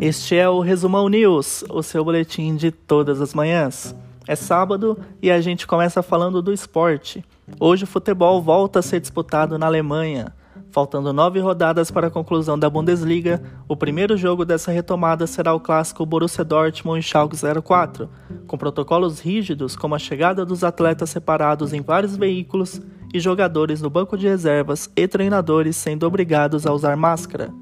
Este é o Resumão News, o seu boletim de todas as manhãs. É sábado e a gente começa falando do esporte. Hoje o futebol volta a ser disputado na Alemanha. Faltando nove rodadas para a conclusão da Bundesliga, o primeiro jogo dessa retomada será o clássico Borussia Dortmund Schalke 04, com protocolos rígidos como a chegada dos atletas separados em vários veículos e jogadores no banco de reservas e treinadores sendo obrigados a usar máscara.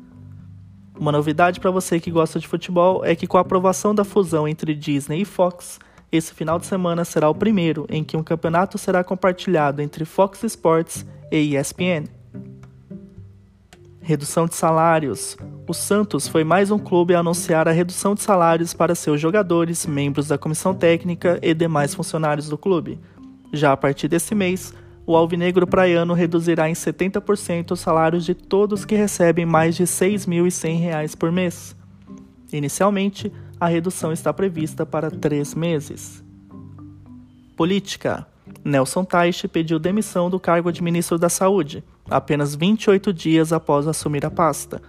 Uma novidade para você que gosta de futebol é que com a aprovação da fusão entre Disney e Fox, esse final de semana será o primeiro em que um campeonato será compartilhado entre Fox Sports e ESPN. Redução de salários. O Santos foi mais um clube a anunciar a redução de salários para seus jogadores, membros da comissão técnica e demais funcionários do clube. Já a partir desse mês, o Alvinegro Praiano reduzirá em 70% os salários de todos que recebem mais de R$ 6.100 por mês. Inicialmente, a redução está prevista para três meses. Política. Nelson Teich pediu demissão do cargo de ministro da Saúde, apenas 28 dias após assumir a pasta.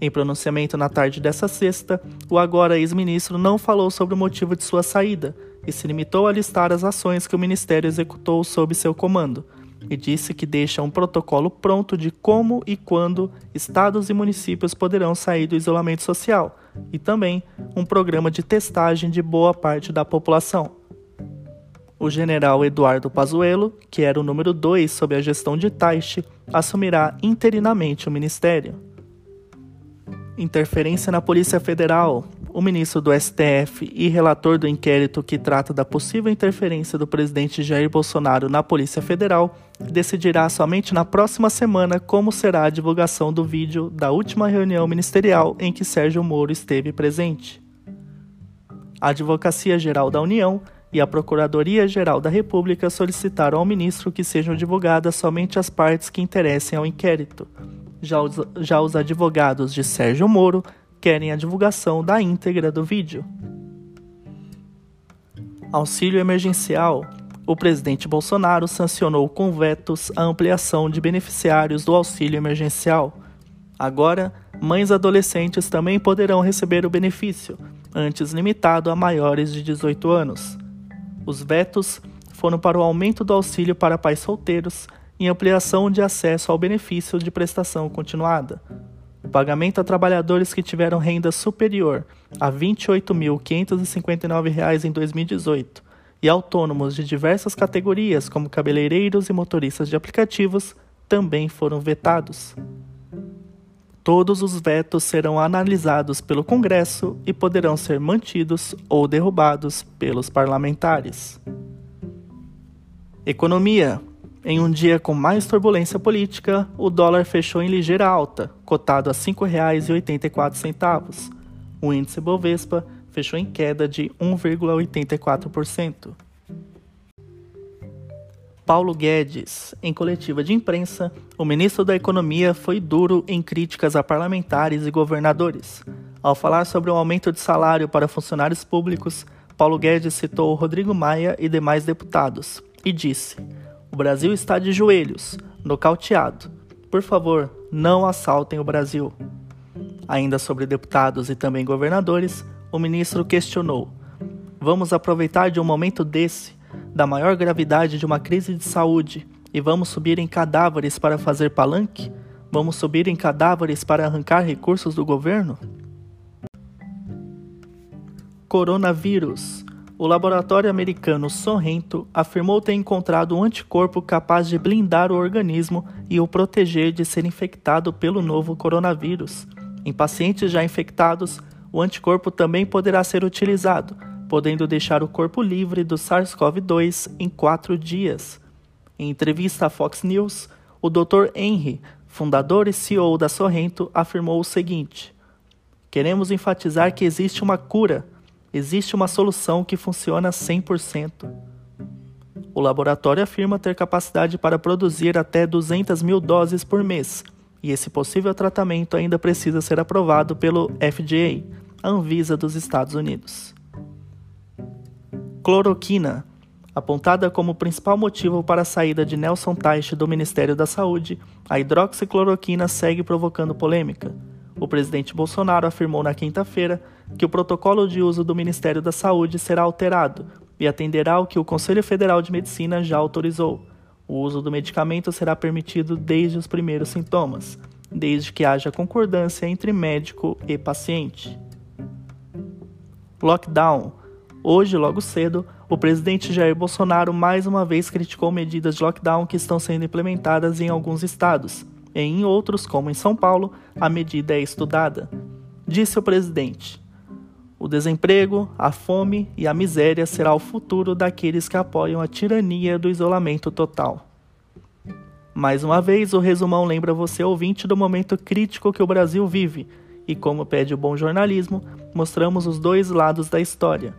Em pronunciamento na tarde dessa sexta, o agora ex-ministro não falou sobre o motivo de sua saída e se limitou a listar as ações que o ministério executou sob seu comando, e disse que deixa um protocolo pronto de como e quando estados e municípios poderão sair do isolamento social, e também um programa de testagem de boa parte da população o general Eduardo Pazuello, que era o número 2 sob a gestão de Taixe, assumirá interinamente o ministério. Interferência na Polícia Federal. O ministro do STF e relator do inquérito que trata da possível interferência do presidente Jair Bolsonaro na Polícia Federal decidirá somente na próxima semana como será a divulgação do vídeo da última reunião ministerial em que Sérgio Moro esteve presente. A Advocacia Geral da União e a Procuradoria-Geral da República solicitaram ao ministro que sejam divulgadas somente as partes que interessem ao inquérito. Já os, já os advogados de Sérgio Moro querem a divulgação da íntegra do vídeo. Auxílio emergencial. O presidente Bolsonaro sancionou com vetos a ampliação de beneficiários do auxílio emergencial. Agora, mães adolescentes também poderão receber o benefício, antes limitado a maiores de 18 anos. Os vetos foram para o aumento do auxílio para pais solteiros e ampliação de acesso ao benefício de prestação continuada. Pagamento a trabalhadores que tiveram renda superior a R$ 28.559 em 2018 e autônomos de diversas categorias, como cabeleireiros e motoristas de aplicativos, também foram vetados. Todos os vetos serão analisados pelo Congresso e poderão ser mantidos ou derrubados pelos parlamentares. Economia. Em um dia com mais turbulência política, o dólar fechou em ligeira alta, cotado a R$ 5,84. O índice Bovespa fechou em queda de 1,84%. Paulo Guedes. Em coletiva de imprensa, o ministro da Economia foi duro em críticas a parlamentares e governadores. Ao falar sobre o aumento de salário para funcionários públicos, Paulo Guedes citou Rodrigo Maia e demais deputados e disse: O Brasil está de joelhos, nocauteado. Por favor, não assaltem o Brasil. Ainda sobre deputados e também governadores, o ministro questionou: Vamos aproveitar de um momento desse da maior gravidade de uma crise de saúde e vamos subir em cadáveres para fazer palanque? Vamos subir em cadáveres para arrancar recursos do governo? Coronavírus. O laboratório americano Sorrento afirmou ter encontrado um anticorpo capaz de blindar o organismo e o proteger de ser infectado pelo novo coronavírus. Em pacientes já infectados, o anticorpo também poderá ser utilizado, podendo deixar o corpo livre do SARS-CoV-2 em quatro dias. Em entrevista à Fox News, o Dr. Henry, fundador e CEO da Sorrento, afirmou o seguinte: Queremos enfatizar que existe uma cura, existe uma solução que funciona 100%. O laboratório afirma ter capacidade para produzir até 200 mil doses por mês, e esse possível tratamento ainda precisa ser aprovado pelo FDA, a Anvisa dos Estados Unidos. Cloroquina. Apontada como principal motivo para a saída de Nelson Teich do Ministério da Saúde, a hidroxicloroquina segue provocando polêmica. o presidente Bolsonaro afirmou na quinta-feira que o protocolo de uso do Ministério da Saúde será alterado e atenderá ao que o Conselho Federal de Medicina já autorizou. O uso do medicamento será permitido desde os primeiros sintomas, desde que haja concordância entre médico e paciente. Lockdown. Hoje, logo cedo, o presidente Jair Bolsonaro mais uma vez criticou medidas de lockdown que estão sendo implementadas em alguns estados. E em outros, como em São Paulo, a medida é estudada. Disse o presidente: O desemprego, a fome e a miséria será o futuro daqueles que apoiam a tirania do isolamento total. Mais uma vez, o resumão lembra você, ouvinte, do momento crítico que o Brasil vive, e como pede o bom jornalismo, mostramos os dois lados da história.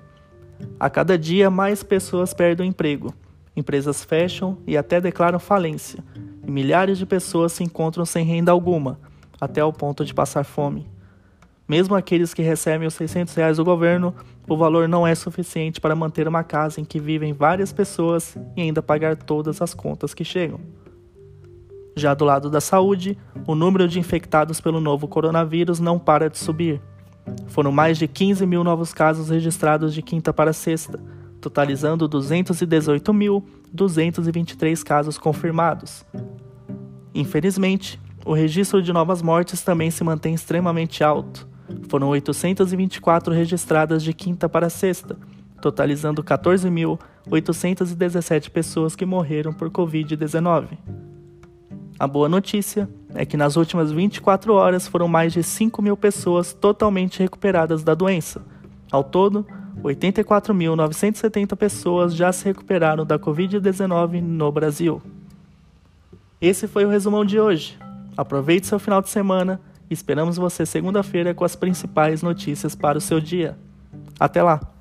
A cada dia, mais pessoas perdem o emprego, empresas fecham e até declaram falência, e milhares de pessoas se encontram sem renda alguma, até o ponto de passar fome. Mesmo aqueles que recebem os 600 reais do governo, o valor não é suficiente para manter uma casa em que vivem várias pessoas e ainda pagar todas as contas que chegam. Já do lado da saúde, o número de infectados pelo novo coronavírus não para de subir. Foram mais de 15 mil novos casos registrados de quinta para sexta, totalizando 218.223 casos confirmados. Infelizmente, o registro de novas mortes também se mantém extremamente alto. Foram 824 registradas de quinta para sexta, totalizando 14.817 pessoas que morreram por Covid-19. A boa notícia é que nas últimas 24 horas foram mais de 5 mil pessoas totalmente recuperadas da doença. Ao todo, 84.970 pessoas já se recuperaram da Covid-19 no Brasil. Esse foi o resumão de hoje. Aproveite seu final de semana esperamos você segunda-feira com as principais notícias para o seu dia. Até lá!